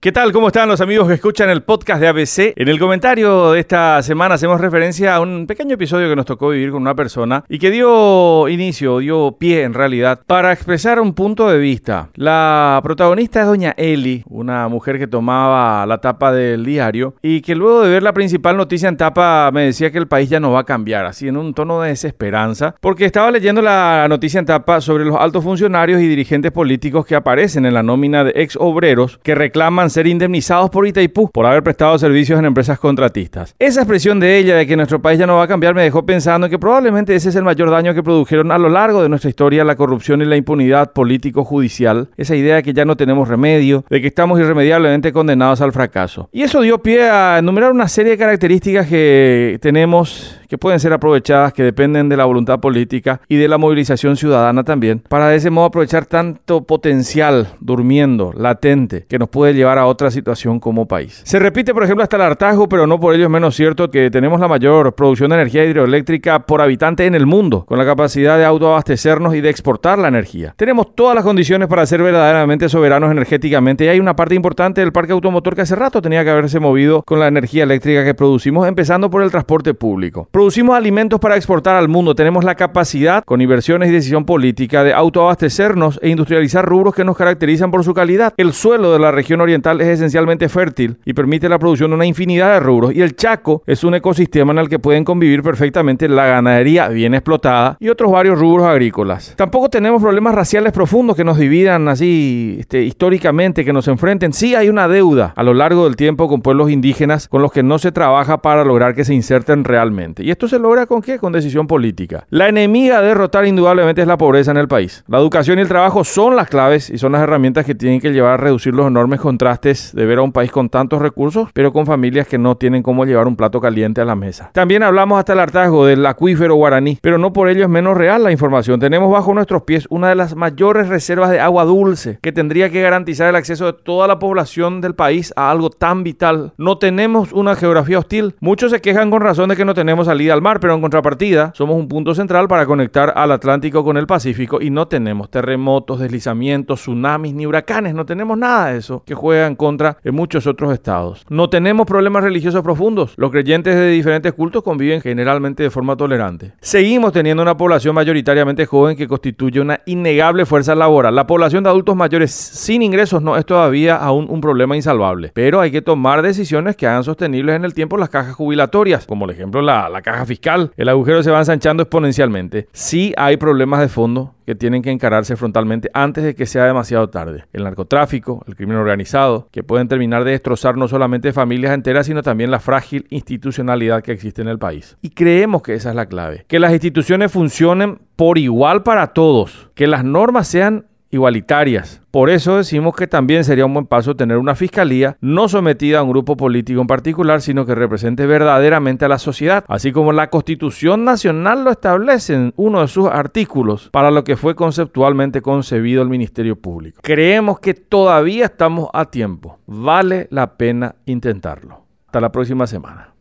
¿Qué tal? ¿Cómo están los amigos que escuchan el podcast de ABC? En el comentario de esta semana hacemos referencia a un pequeño episodio que nos tocó vivir con una persona y que dio inicio, dio pie en realidad, para expresar un punto de vista. La protagonista es doña Eli, una mujer que tomaba la tapa del diario y que luego de ver la principal noticia en tapa me decía que el país ya no va a cambiar, así en un tono de desesperanza, porque estaba leyendo la noticia en tapa sobre los altos funcionarios y dirigentes políticos que aparecen en la nómina de ex obreros que reclaman ser indemnizados por Itaipú por haber prestado servicios en empresas contratistas. Esa expresión de ella de que nuestro país ya no va a cambiar me dejó pensando que probablemente ese es el mayor daño que produjeron a lo largo de nuestra historia la corrupción y la impunidad político-judicial, esa idea de que ya no tenemos remedio, de que estamos irremediablemente condenados al fracaso. Y eso dio pie a enumerar una serie de características que tenemos que pueden ser aprovechadas, que dependen de la voluntad política y de la movilización ciudadana también, para de ese modo aprovechar tanto potencial durmiendo, latente, que nos puede llevar a otra situación como país. Se repite, por ejemplo, hasta el hartazgo, pero no por ello es menos cierto que tenemos la mayor producción de energía hidroeléctrica por habitante en el mundo, con la capacidad de autoabastecernos y de exportar la energía. Tenemos todas las condiciones para ser verdaderamente soberanos energéticamente y hay una parte importante del parque automotor que hace rato tenía que haberse movido con la energía eléctrica que producimos, empezando por el transporte público. Producimos alimentos para exportar al mundo. Tenemos la capacidad, con inversiones y decisión política, de autoabastecernos e industrializar rubros que nos caracterizan por su calidad. El suelo de la región oriental es esencialmente fértil y permite la producción de una infinidad de rubros. Y el Chaco es un ecosistema en el que pueden convivir perfectamente la ganadería bien explotada y otros varios rubros agrícolas. Tampoco tenemos problemas raciales profundos que nos dividan así este, históricamente, que nos enfrenten. Sí hay una deuda a lo largo del tiempo con pueblos indígenas con los que no se trabaja para lograr que se inserten realmente. ¿Y esto se logra con qué? Con decisión política. La enemiga a derrotar indudablemente es la pobreza en el país. La educación y el trabajo son las claves y son las herramientas que tienen que llevar a reducir los enormes contrastes de ver a un país con tantos recursos, pero con familias que no tienen cómo llevar un plato caliente a la mesa. También hablamos hasta el hartazgo del acuífero guaraní, pero no por ello es menos real la información. Tenemos bajo nuestros pies una de las mayores reservas de agua dulce que tendría que garantizar el acceso de toda la población del país a algo tan vital. No tenemos una geografía hostil. Muchos se quejan con razón de que no tenemos salida al mar, pero en contrapartida somos un punto central para conectar al Atlántico con el Pacífico y no tenemos terremotos, deslizamientos, tsunamis ni huracanes, no tenemos nada de eso que juega en contra de muchos otros estados. No tenemos problemas religiosos profundos. Los creyentes de diferentes cultos conviven generalmente de forma tolerante. Seguimos teniendo una población mayoritariamente joven que constituye una innegable fuerza laboral. La población de adultos mayores sin ingresos no es todavía aún un problema insalvable, pero hay que tomar decisiones que hagan sostenibles en el tiempo las cajas jubilatorias, como por ejemplo la, la caja fiscal, el agujero se va ensanchando exponencialmente. Sí hay problemas de fondo que tienen que encararse frontalmente antes de que sea demasiado tarde. El narcotráfico, el crimen organizado, que pueden terminar de destrozar no solamente familias enteras, sino también la frágil institucionalidad que existe en el país. Y creemos que esa es la clave. Que las instituciones funcionen por igual para todos. Que las normas sean igualitarias. Por eso decimos que también sería un buen paso tener una fiscalía no sometida a un grupo político en particular, sino que represente verdaderamente a la sociedad, así como la Constitución Nacional lo establece en uno de sus artículos para lo que fue conceptualmente concebido el Ministerio Público. Creemos que todavía estamos a tiempo. Vale la pena intentarlo. Hasta la próxima semana.